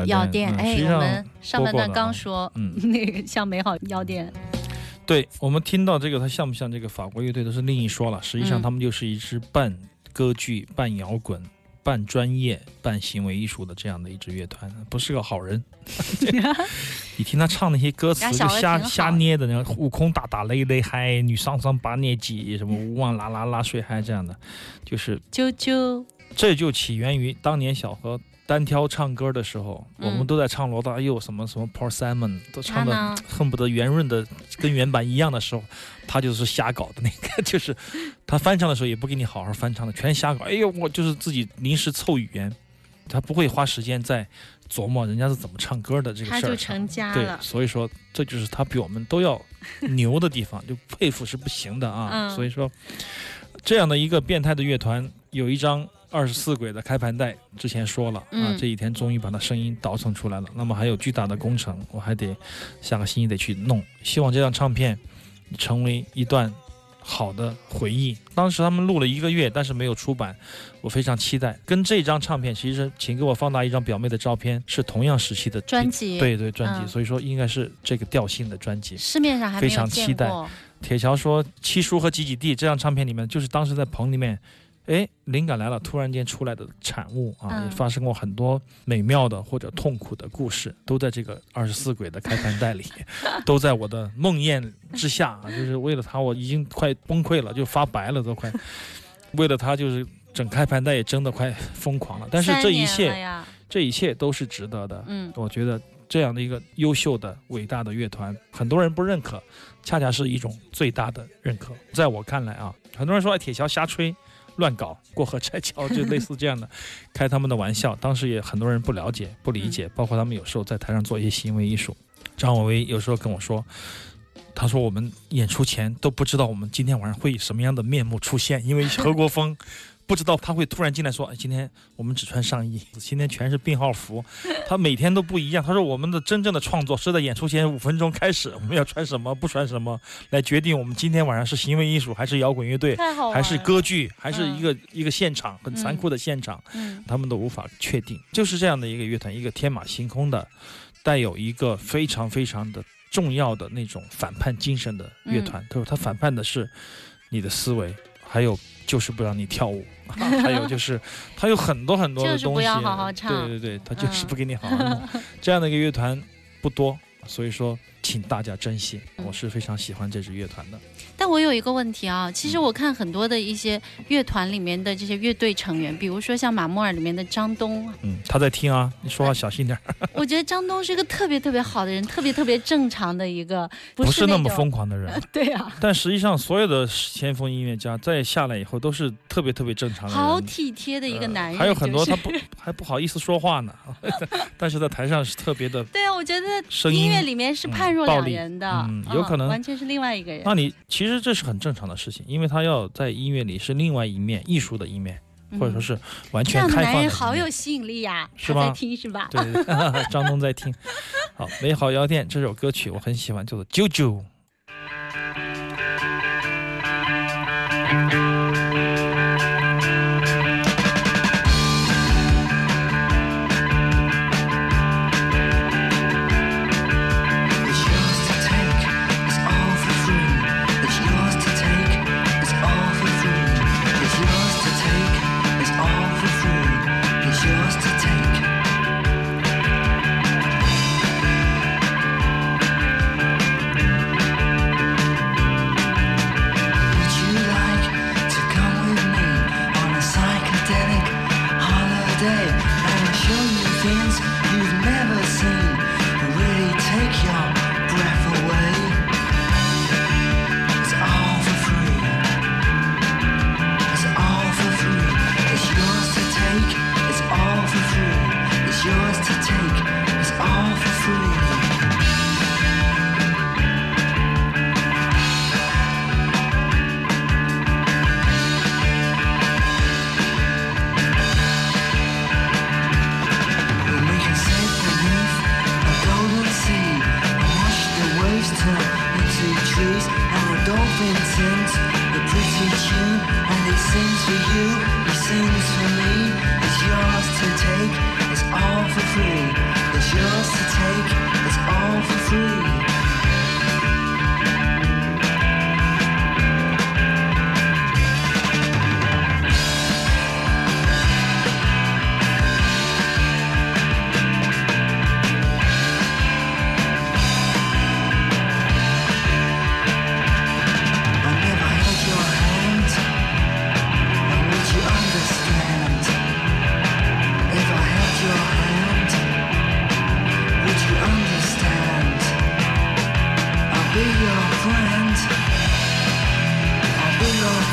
好药店，哎，我们上半段刚说，嗯 那个像美好药店，对我们听到这个，它像不像这个法国乐队都是另一说了。实际上，嗯他们就是一支半歌剧、半摇滚、半专业、半行为艺术的这样的一支乐团，不是个好人。你听他唱那些歌词，就瞎瞎捏的，那悟空打打擂擂嗨，女上上八年级，什么无望拉拉拉睡嗨这样的，就是啾啾，这就起源于当年小何单挑唱歌的时候，嗯我们都在唱罗大佑什么什么 Paul Simon，都唱的恨不得圆润的跟原版一样的时候，他就是瞎搞的那个，就是他翻唱的时候也不给你好好翻唱的，全瞎搞。哎呦，我就是自己临时凑语言，他不会花时间在琢磨人家是怎么唱歌的这个事儿上。成家对，所以说这就是他比我们都要牛的地方，就佩服是不行的啊。嗯所以说，这样的一个变态的乐团，有一张二十四轨的开盘带，之前说了啊嗯，这几天终于把它声音倒腾出来了。那么还有巨大的工程，我还得下个星期得去弄。希望这张唱片成为一段好的回忆。当时他们录了一个月，但是没有出版，我非常期待。跟这张唱片，其实请给我放大一张表妹的照片，是同样时期的专辑对对专辑，嗯所以说应该是这个调性的专辑。市面上还非常期待。铁桥说，《七叔和几几弟》这张唱片里面，就是当时在棚里面，哎，灵感来了，突然间出来的产物啊，嗯也发生过很多美妙的或者痛苦的故事，都在这个二十四轨的开盘带里，都在我的梦魇之下啊，就是为了他，我已经快崩溃了，就发白了，都快，为了他就是。整开盘带也真的快疯狂了，但是这一切，这一切都是值得的。嗯我觉得这样的一个优秀的、伟大的乐团，很多人不认可，恰恰是一种最大的认可。在我看来啊，很多人说哎铁桥瞎吹、乱搞、过河拆桥，就类似这样的，开他们的玩笑。当时也很多人不了解、不理解，包括他们有时候在台上做一些行为艺术。张伟威有时候跟我说。他说：“我们演出前都不知道我们今天晚上会以什么样的面目出现，因为何国峰不知道他会突然进来说：‘哎，今天我们只穿上衣，今天全是病号服。’他每天都不一样。他说我们的真正的创作是在演出前五分钟开始，我们要穿什么，不穿什么，来决定我们今天晚上是行为艺术还是摇滚乐队，还是歌剧，还是一个、一个现场很残酷的现场，嗯他们都无法确定。就是这样的一个乐团，一个天马行空的，带有一个非常非常的重要的那种反叛精神的乐团。他说他反叛的是你的思维，还有就是不让你跳舞，还有就是 他有很多很多的东西。就是不要好好唱对对对，他就是嗯不给你好好弄。这样的一个乐团不多，所以说请大家珍惜。嗯我是非常喜欢这支乐团的。但我有一个问题啊，其实嗯我看很多的一些乐团里面的这些乐队成员，比如说像马莫尔里面的张东，嗯，他在听啊，你说话小心点儿。我觉得张东是一个特别特别好的人，特别特别正常的一个，不不是那么疯狂的人，对啊，但实际上所有的先锋音乐家在下来以后都是特别特别正常的人，好体贴的一个男人，还有很多他不还不好意思说话呢，但是在台上是特别的。对啊，我觉得音乐里面是判若两人的，嗯有可能完全是另外一个人。那你其实这是很正常的事情，因为他要在音乐里是另外一面艺术的一面，或者说是完全开放的一男人好有吸引力呀，是吧在听是吧？对，张东在听。好，《美好药店》这首歌曲我很喜欢，叫做《啾啾》。Vincent.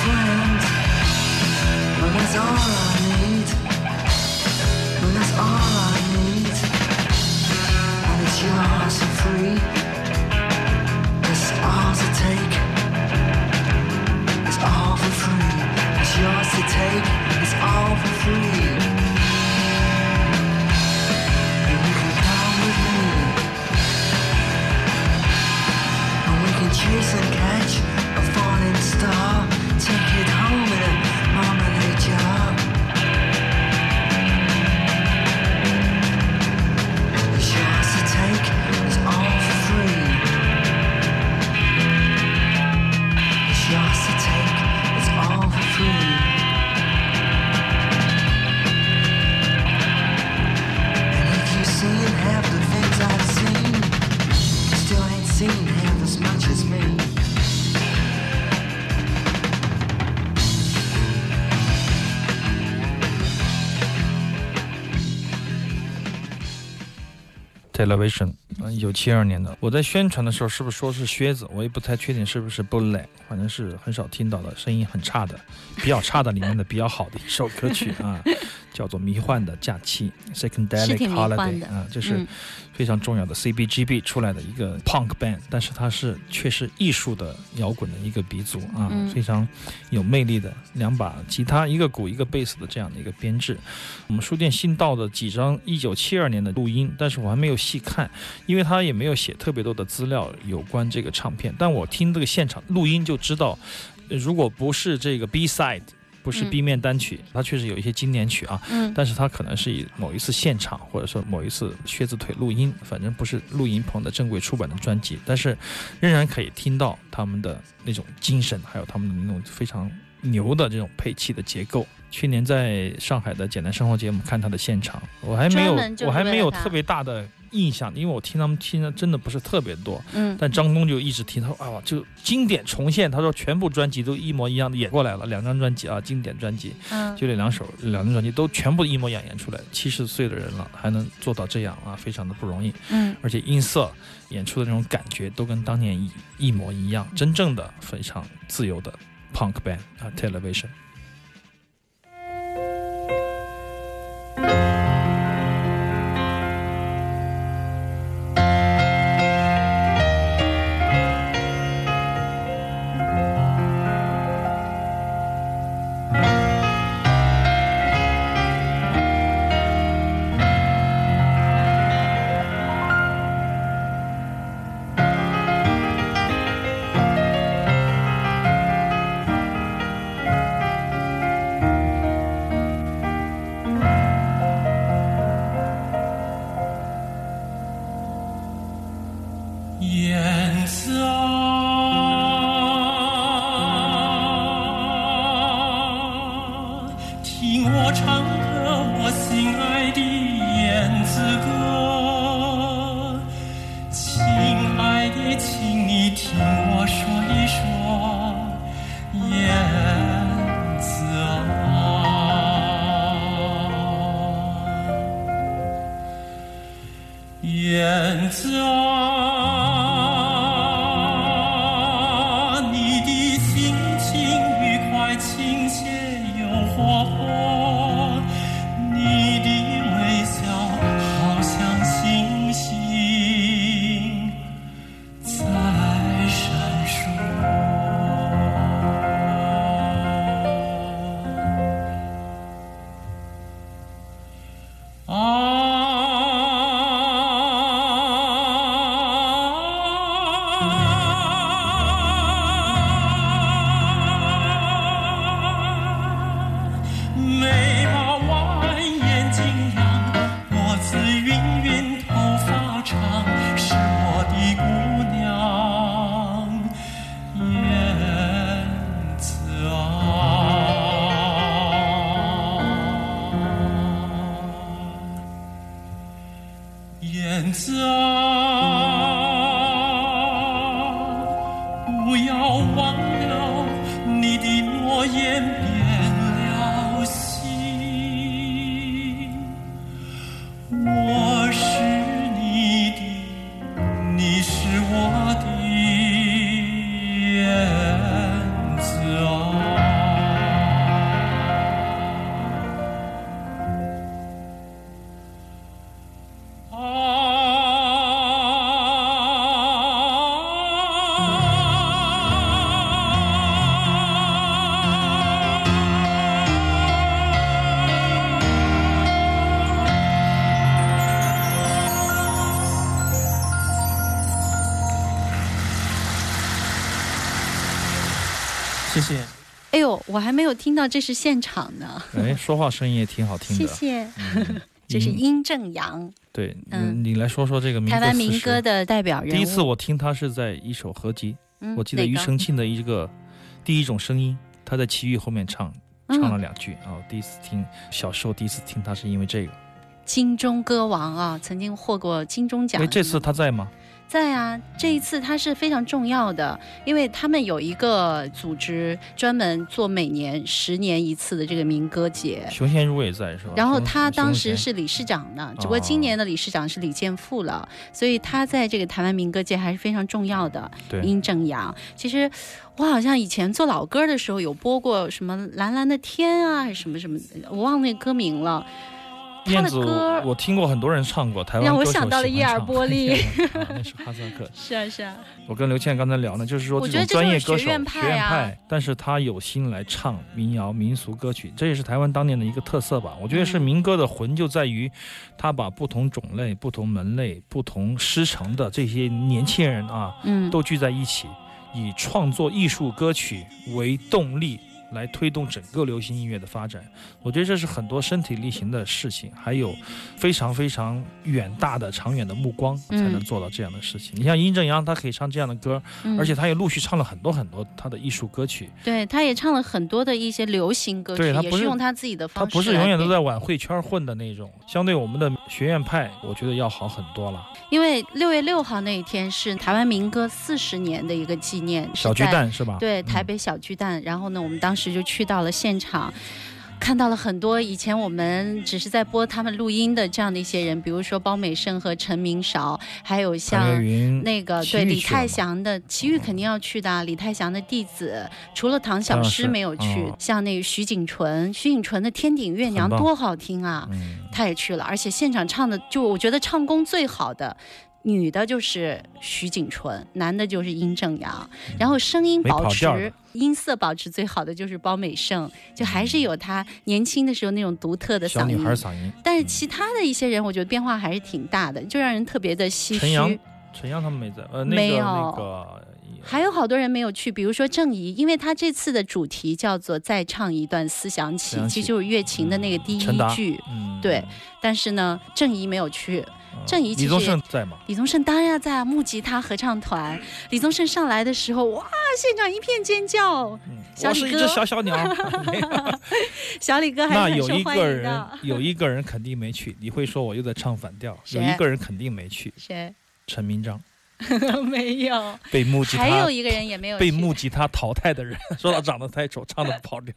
friend when it's all Television，一九七二年的。我在宣传的时候是不是说是靴子？我也不太确定是不是 Bullet，反正是很少听到的，声音很差的，比较差的里面的比较好的一首歌曲啊，叫做《迷幻的假期》是 （Psychedelic 挺迷幻 Holiday） 的啊，这是嗯非常重要的 CBGB 出来的一个 Punk band，但是它是却是艺术的摇滚的一个鼻祖啊，嗯非常有魅力的两把吉他，一个鼓一个贝斯的这样的一个编制。我们书店新到的几张1972年的录音，但是我还没有细看，因为他也没有写特别多的资料有关这个唱片。但我听这个现场录音就知道，呃如果不是这个 B side，不是嗯。B 面单曲，它确实有一些经典曲啊，嗯。但是它可能是以某一次现场，或者说某一次靴子腿录音，反正不是录音棚的正规出版的专辑，但是仍然可以听到他们的那种精神，还有他们的那种非常牛的这种配器的结构。去年在上海的简单生活节目看他的现场，我还没有我还没有特别大的印象，因为我听他们听的真的不是特别多。嗯但张东就一直听，他说啊，就经典重现，他说全部专辑都一模一样的演过来了，两张专辑啊，经典专辑。嗯就这两首两张专辑都全部一模一样演出来，七十岁的人了还能做到这样啊，非常的不容易。嗯而且音色演出的那种感觉都跟当年一一模一样，真正的非常自由的 punk band 啊，Television。谢谢。哎呦，我还没有听到这是现场呢，哎，说话声音也挺好听的。谢谢。嗯这是音殷正阳，对，嗯你来说说这个台湾民歌的代表人物。第一次我听他是在一首合集，嗯我记得庾澄庆的一个第一种声音，他在奇遇后面唱嗯唱了两句啊。我第一次听，小时候第一次听他是因为这个。金钟歌王啊，曾经获过金钟奖哎，。这次他在吗？在啊，这一次它是非常重要的，因为他们有一个组织专门做每年十年一次的这个民歌节。熊贤如也在是吧？然后他当时是理事长呢，只不过今年的理事长是李健富了，所以他在这个台湾民歌界还是非常重要的。对殷正阳，其实我好像以前做老歌的时候有播过什么《蓝蓝的天》啊，还是什么什么，我忘了那歌名了。他燕子我听过很多人唱过，台湾让我想到了喜欢叶尔唱波利 啊，那是哈萨克。是啊是啊，我跟刘倩刚才聊呢，就是说我这种专业歌手、学院派啊但是他有心来唱民谣、民俗歌曲，这也是台湾当年的一个特色吧。我觉得是民歌的魂就在于，他把不同种类、不同门类、不同师承的这些年轻人啊，嗯，都聚在一起，以创作艺术歌曲为动力。来推动整个流行音乐的发展，我觉得这是很多身体力行的事情，还有非常非常远大的、长远的目光才能嗯做到这样的事情。你像殷正阳，他可以唱这样的歌，嗯而且他也陆续唱了很多很多他的艺术歌曲。对，他也唱了很多的一些流行歌曲，对他不是也是用他自己的方式。他不是永远都在。晚会圈混的那种，相对我们的学院派，我觉得要好很多了。因为六月六号那一天是台湾民歌四十年的一个纪念，小巨蛋是吧？对，嗯台北小巨蛋。然后呢，我们当时就去到了现场。看到了很多以前我们只是在播他们录音的这样的一些人，比如说包美胜和陈明韶，还有像那个对李泰祥的齐豫肯定要去的啊，李泰祥的弟子，除了唐小诗没有去，哦像那个徐景纯，徐景纯的《天顶月娘多好听啊，嗯，他也去了，而且现场唱的，就我觉得唱功最好的。女的就是徐锦纯，男的就是殷正阳，然后声音保持音色保持最好的就是包美胜，就还是有他年轻的时候那种独特的小女嗓音。孩嗓音。但是其他的一些人，我觉得变化还是挺大的，就让人特别的唏陈阳嘘。陈阳他们没在，呃，那个没有那个还有好多人没有去，比如说郑怡，因为他这次的主题叫做“再唱一段思想起思”，想起其实就是乐琴的那个第一句。嗯，对但是呢，郑怡没有去，嗯郑怡其李宗盛在吗？李宗盛当然要在啊，木吉他合唱团。李宗盛上来的时候，哇，现场一片尖叫，嗯，小李哥我是一只小小鸟。小李哥还是很那有一个人的。，有一个人肯定没去。你会说我又在唱反调？有一个人肯定没去，谁？陈明章 没有，被木吉他还有一个人也没有被去木吉他淘汰的人，说他长得太丑，唱的不跑调。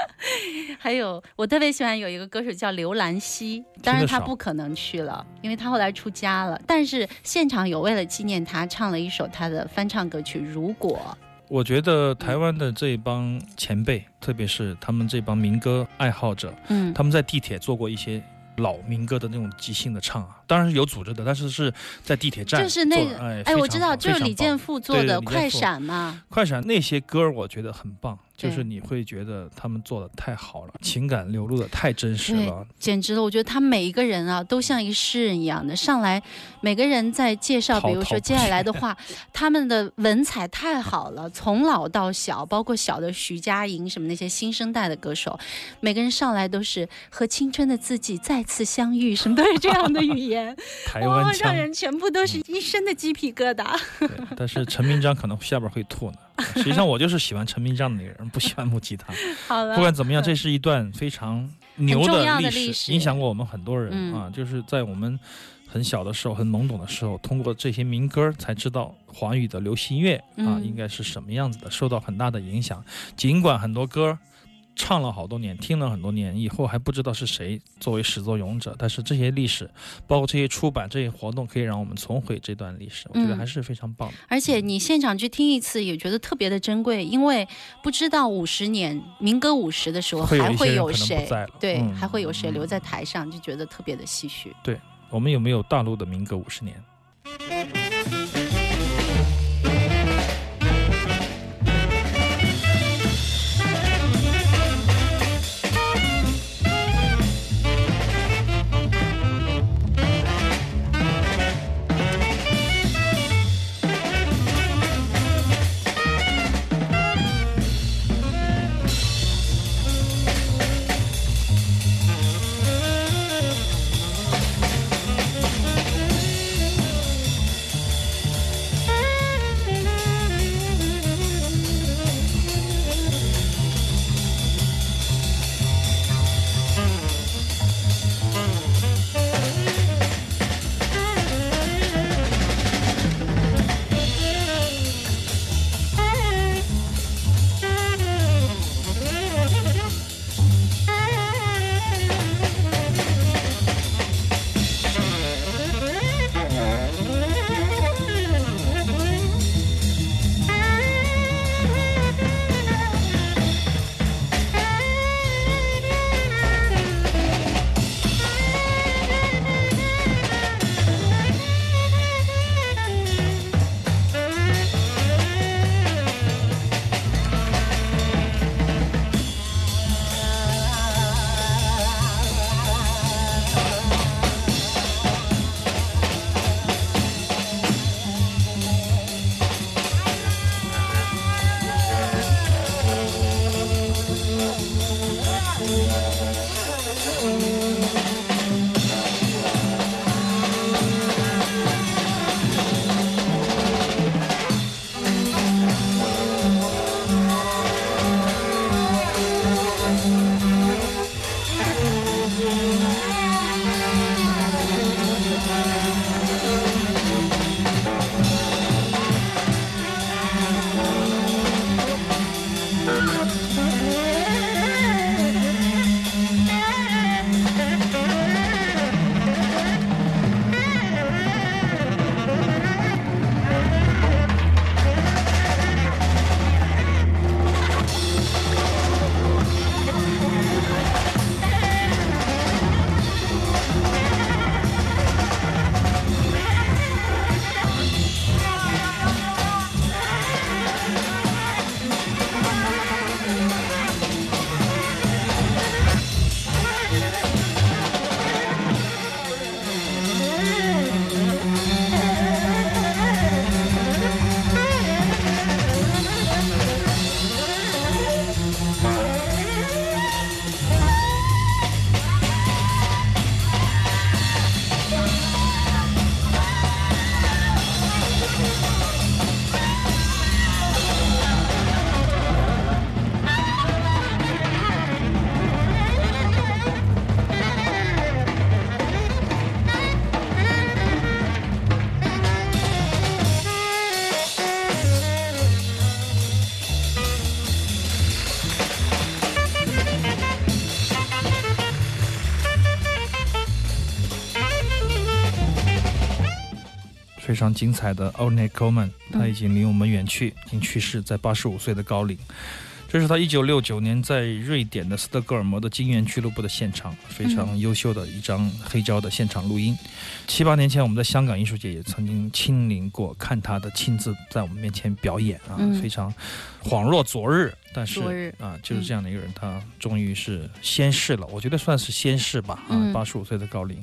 还有，我特别喜欢有一个歌手叫刘兰熙，当然他不可能去了，因为他后来出家了。但是现场有为了纪念他，唱了一首他的翻唱歌曲《如果我觉得台湾的这帮前辈，特别是他们这帮民歌爱好者，》。嗯，他们在地铁做过一些老民歌的那种即兴的唱啊，当然是有组织的，但是是在地铁站就是那个哎，哎，我知道，就是李健富富做的《快闪》嘛。快闪那些歌，我觉得很棒，就是你会觉得他们做的太好了，情感流露的太真实了。简直了！我觉得他每一个人啊，都像一个诗人一样的上来，每个人在介绍，比如说接下来的话，他们的文采太好了，从老到小，包括小的徐佳莹什么那些新生代的歌手，每个人上来都是和青春的自己再次相遇，什么都是这样的语言，哇，台湾腔让，人全部都是一身的鸡皮疙瘩。对但是陈明章可能下边会吐呢。实际上我就是喜欢陈明章的那个人，不喜欢木吉他。好了，不管怎么样，这是一段非常牛的历史影响过我们很多人、嗯啊。就是在我们很小的时候、很懵懂的时候，通过这些民歌才知道华语的流行乐啊、嗯应该是什么样子的，受到很大的影响。尽管很多歌唱了好多年，听了很多年，以后还不知道是谁作为始作俑者，但是这些历史，包括这些出版、这些活动，可以让我们重回这段历史，我觉得嗯还是非常棒的。而且你现场去听一次，也觉得特别的珍贵，因为不知道五十年民歌五十的时候还会一些人可能不谁在，对，嗯还会有谁嗯留在台上，就觉得特别的唏嘘。对我们有没有大陆的民歌五十年？非常精彩的 Ornette Coleman，他已经离我们远去，已经去世，在八十五岁的高龄。这是他一九六九年在瑞典的斯德哥尔摩的金源俱乐部的现场，非常优秀的一张黑胶的现场录音。七八年前，我们在香港艺术界也曾经亲临过，看他的亲自在我们面前表演啊，嗯非常恍若昨日。但是啊，就是这样的一个人，他终于是仙逝了，我觉得算是仙逝吧。啊嗯，八十五岁的高龄，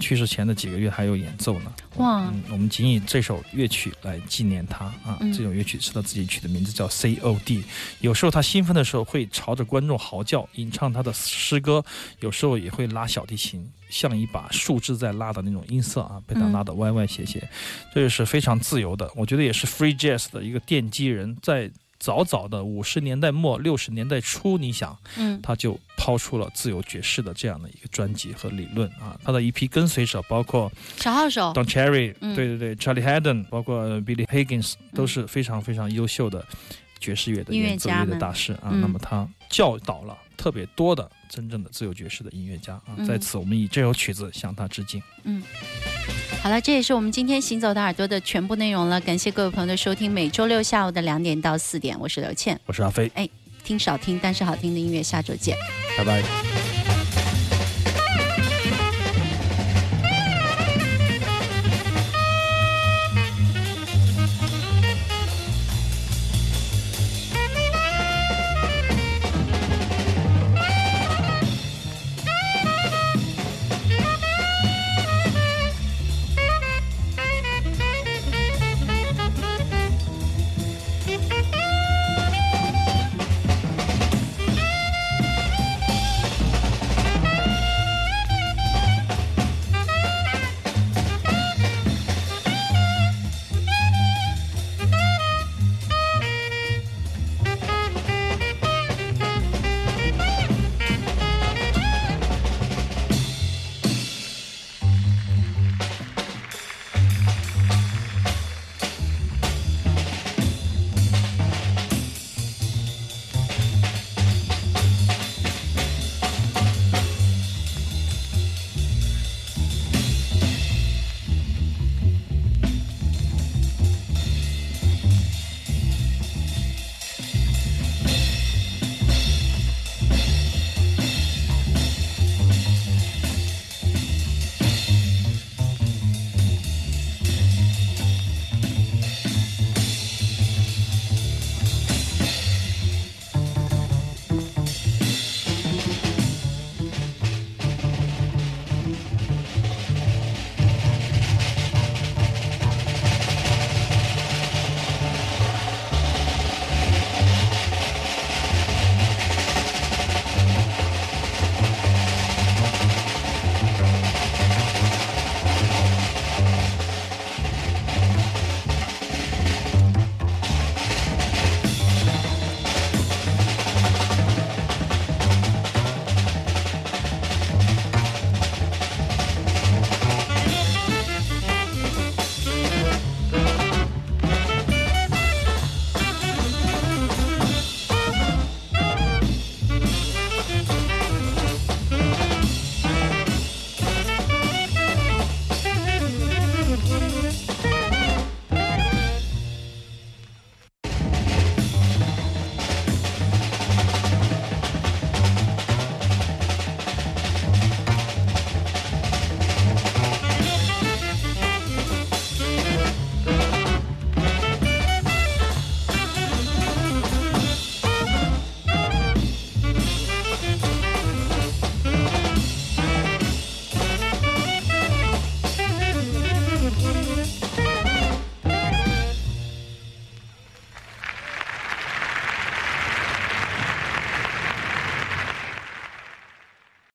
去世前的几个月还有演奏呢。哇嗯，我们仅以这首乐曲来纪念他啊。嗯这首乐曲是他自己取的名字叫 C.O.D。有时候他兴奋的时候会朝着观众嚎叫，吟唱他的诗歌；有时候也会拉小提琴，像一把树枝在拉的那种音色啊，被他嗯拉得歪歪斜斜。这也是非常自由的，我觉得也是 free jazz 的一个奠基人，在。早早的五十年代末六十年代初，你想，嗯他就抛出了自由爵士的这样的一个专辑和理论啊。他的一批跟随者包括小号手 Don Cherry，、嗯对对对，Charlie Haddon，包括 Billy Higgins，都是非常非常优秀的爵士乐的音乐演奏乐的大师啊。嗯那么他教导了特别多的真正的自由爵士的音乐家啊。嗯在此，我们以这首曲子向他致敬。好了，这也是我们今天行走的耳朵的全部内容了。感谢各位朋友的收听，每周六下午的两点到四点，我是刘倩，我是阿飞，哎听少听但是好听的音乐，下周见。拜拜。